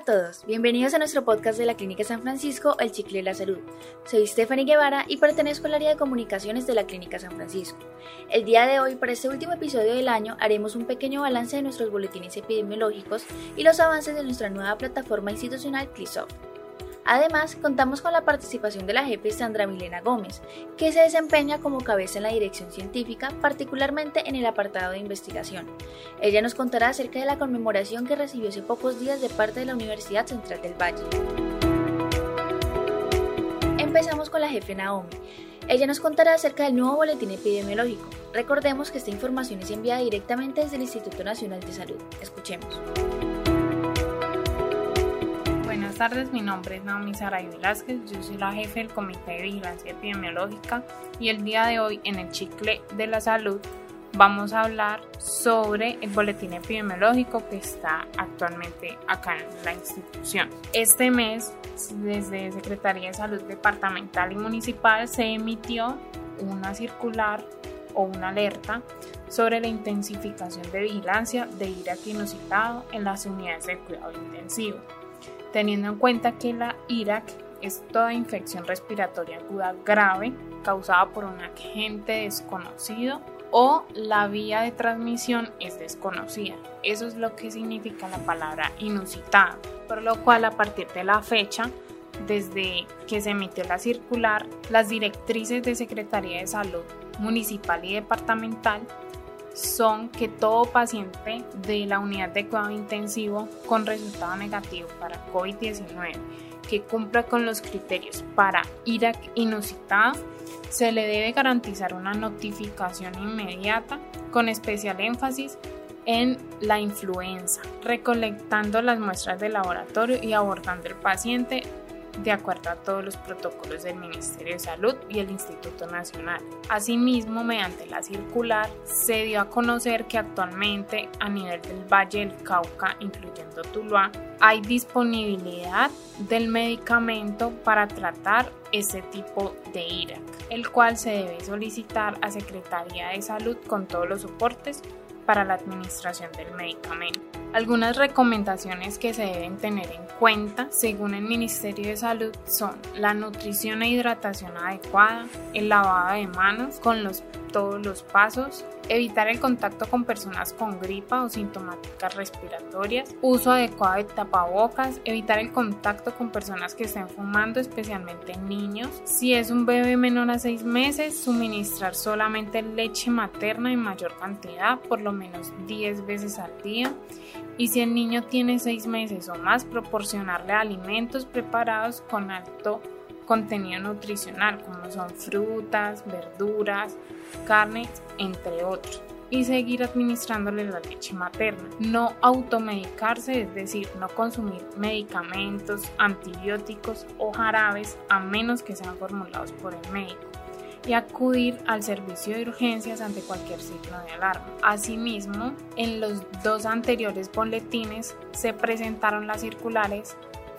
a todos, bienvenidos a nuestro podcast de la Clínica San Francisco, El Chicle de la Salud. Soy Stephanie Guevara y pertenezco al área de comunicaciones de la Clínica San Francisco. El día de hoy, para este último episodio del año, haremos un pequeño balance de nuestros boletines epidemiológicos y los avances de nuestra nueva plataforma institucional CLISOF. Además, contamos con la participación de la jefe Sandra Milena Gómez, que se desempeña como cabeza en la dirección científica, particularmente en el apartado de investigación. Ella nos contará acerca de la conmemoración que recibió hace pocos días de parte de la Universidad Central del Valle. Empezamos con la jefe Naomi. Ella nos contará acerca del nuevo boletín epidemiológico. Recordemos que esta información es enviada directamente desde el Instituto Nacional de Salud. Escuchemos. Tardes, mi nombre es Naomi Saray Velázquez, yo soy la jefe del Comité de Vigilancia Epidemiológica y el día de hoy en el Chicle de la Salud vamos a hablar sobre el boletín epidemiológico que está actualmente acá en la institución. Este mes, desde Secretaría de Salud Departamental y Municipal, se emitió una circular o una alerta sobre la intensificación de vigilancia de IRAC inusitado en las unidades de cuidado intensivo teniendo en cuenta que la IRAC es toda infección respiratoria aguda grave causada por un agente desconocido o la vía de transmisión es desconocida. Eso es lo que significa la palabra inusitada, por lo cual a partir de la fecha, desde que se emitió la circular, las directrices de Secretaría de Salud Municipal y Departamental son que todo paciente de la unidad de cuidado intensivo con resultado negativo para COVID-19 que cumpla con los criterios para IRAC inusitado, se le debe garantizar una notificación inmediata con especial énfasis en la influenza, recolectando las muestras de laboratorio y abordando el paciente de acuerdo a todos los protocolos del Ministerio de Salud y el Instituto Nacional. Asimismo, mediante la circular, se dio a conocer que actualmente a nivel del Valle del Cauca, incluyendo Tuluá, hay disponibilidad del medicamento para tratar ese tipo de IRAC, el cual se debe solicitar a Secretaría de Salud con todos los soportes para la administración del medicamento. Algunas recomendaciones que se deben tener en cuenta según el Ministerio de Salud son la nutrición e hidratación adecuada, el lavado de manos con los todos los pasos, evitar el contacto con personas con gripa o sintomáticas respiratorias, uso adecuado de tapabocas, evitar el contacto con personas que estén fumando, especialmente niños. Si es un bebé menor a 6 meses, suministrar solamente leche materna en mayor cantidad, por lo menos 10 veces al día. Y si el niño tiene 6 meses o más, proporcionarle alimentos preparados con alto contenido nutricional como son frutas, verduras, carne, entre otros y seguir administrándole la leche materna. No automedicarse, es decir, no consumir medicamentos, antibióticos o jarabes a menos que sean formulados por el médico y acudir al servicio de urgencias ante cualquier signo de alarma. Asimismo, en los dos anteriores boletines se presentaron las circulares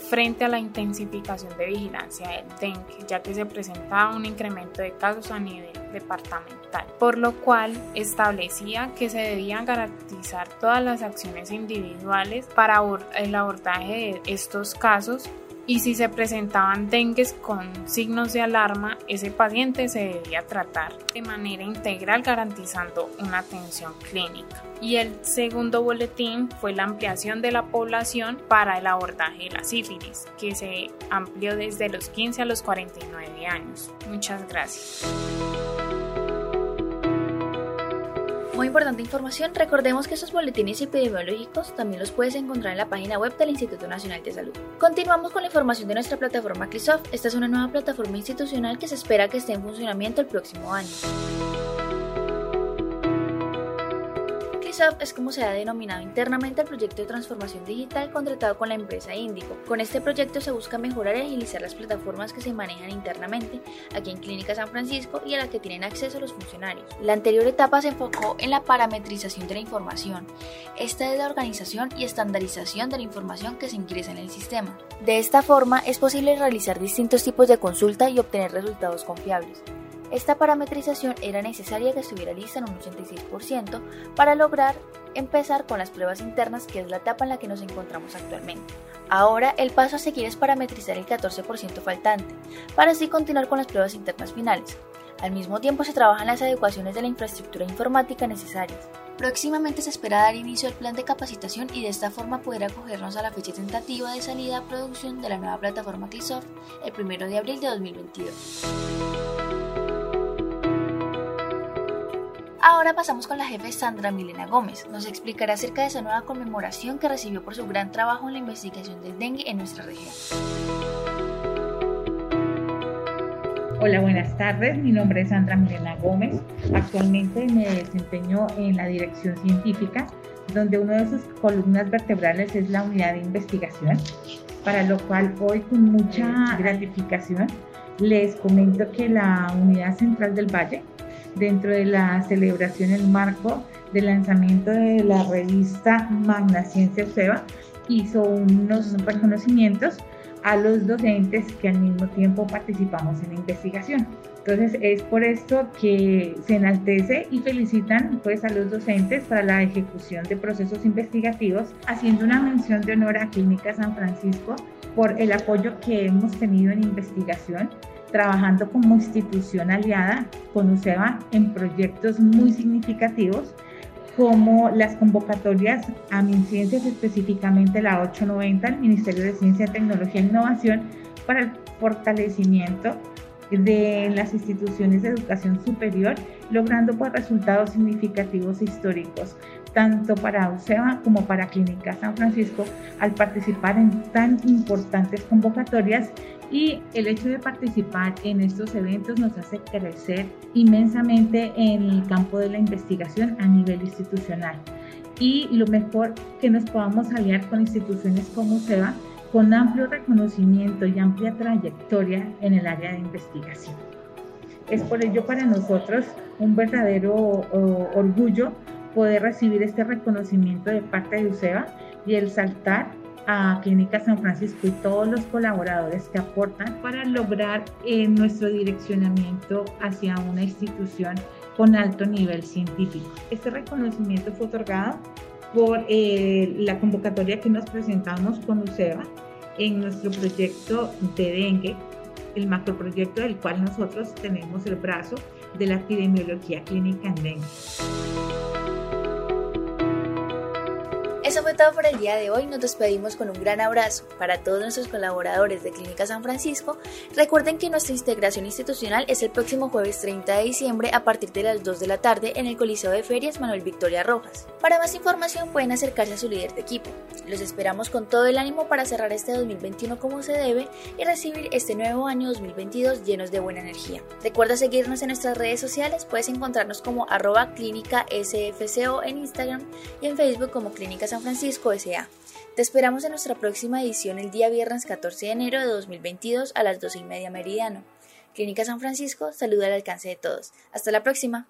frente a la intensificación de vigilancia del dengue, ya que se presentaba un incremento de casos a nivel departamental, por lo cual establecía que se debían garantizar todas las acciones individuales para el abordaje de estos casos y si se presentaban dengues con signos de alarma, ese paciente se debía tratar de manera integral garantizando una atención clínica. Y el segundo boletín fue la ampliación de la población para el abordaje de la sífilis, que se amplió desde los 15 a los 49 años. Muchas gracias. Muy importante información, recordemos que estos boletines epidemiológicos también los puedes encontrar en la página web del Instituto Nacional de Salud. Continuamos con la información de nuestra plataforma CLISOF. Esta es una nueva plataforma institucional que se espera que esté en funcionamiento el próximo año. Es como se ha denominado internamente el proyecto de transformación digital contratado con la empresa Indico. Con este proyecto se busca mejorar y agilizar las plataformas que se manejan internamente aquí en Clínica San Francisco y a las que tienen acceso los funcionarios. La anterior etapa se enfocó en la parametrización de la información. Esta es la organización y estandarización de la información que se ingresa en el sistema. De esta forma es posible realizar distintos tipos de consulta y obtener resultados confiables. Esta parametrización era necesaria que estuviera lista en un 86% para lograr empezar con las pruebas internas, que es la etapa en la que nos encontramos actualmente. Ahora el paso a seguir es parametrizar el 14% faltante, para así continuar con las pruebas internas finales. Al mismo tiempo se trabajan las adecuaciones de la infraestructura informática necesarias. Próximamente se espera dar inicio al plan de capacitación y de esta forma poder acogernos a la fecha tentativa de salida a producción de la nueva plataforma Clisoft el 1 de abril de 2022. Ahora pasamos con la jefe Sandra Milena Gómez. Nos explicará acerca de esa nueva conmemoración que recibió por su gran trabajo en la investigación del dengue en nuestra región. Hola, buenas tardes. Mi nombre es Sandra Milena Gómez. Actualmente me desempeño en la dirección científica, donde una de sus columnas vertebrales es la unidad de investigación, para lo cual hoy con mucha gratificación les comento que la unidad central del Valle, dentro de la celebración en marco del lanzamiento de la revista Magna Ciencia SEBA, hizo unos reconocimientos a los docentes que al mismo tiempo participamos en la investigación. Entonces es por esto que se enaltece y felicitan pues a los docentes para la ejecución de procesos investigativos, haciendo una mención de honor a Clínica San Francisco por el apoyo que hemos tenido en investigación, trabajando como institución aliada con UCEBA en proyectos muy significativos como las convocatorias a MinCiencias, específicamente la 890, el Ministerio de Ciencia, Tecnología e Innovación, para el fortalecimiento de las instituciones de educación superior, logrando pues, resultados significativos históricos, tanto para UCEBA como para Clínica San Francisco, al participar en tan importantes convocatorias y el hecho de participar en estos eventos nos hace crecer inmensamente en el campo de la investigación a nivel institucional. Y lo mejor que nos podamos aliar con instituciones como SEBA, con amplio reconocimiento y amplia trayectoria en el área de investigación. Es por ello para nosotros un verdadero orgullo poder recibir este reconocimiento de parte de UCEBA y el saltar a Clínica San Francisco y todos los colaboradores que aportan para lograr eh, nuestro direccionamiento hacia una institución con alto nivel científico. Este reconocimiento fue otorgado por eh, la convocatoria que nos presentamos con UCEBA en nuestro proyecto de dengue, el macroproyecto del cual nosotros tenemos el brazo de la epidemiología clínica en dengue. Eso fue todo por el día de hoy. Nos despedimos con un gran abrazo para todos nuestros colaboradores de Clínica San Francisco. Recuerden que nuestra integración institucional es el próximo jueves 30 de diciembre a partir de las 2 de la tarde en el Coliseo de Ferias Manuel Victoria Rojas. Para más información pueden acercarse a su líder de equipo. Los esperamos con todo el ánimo para cerrar este 2021 como se debe y recibir este nuevo año 2022 llenos de buena energía. Recuerda seguirnos en nuestras redes sociales. Puedes encontrarnos como arroba clínica SFCO en Instagram y en Facebook como Clínica Francisco S.A. Te esperamos en nuestra próxima edición el día viernes 14 de enero de 2022 a las 12 y media meridiano. Clínica San Francisco saluda al alcance de todos. Hasta la próxima.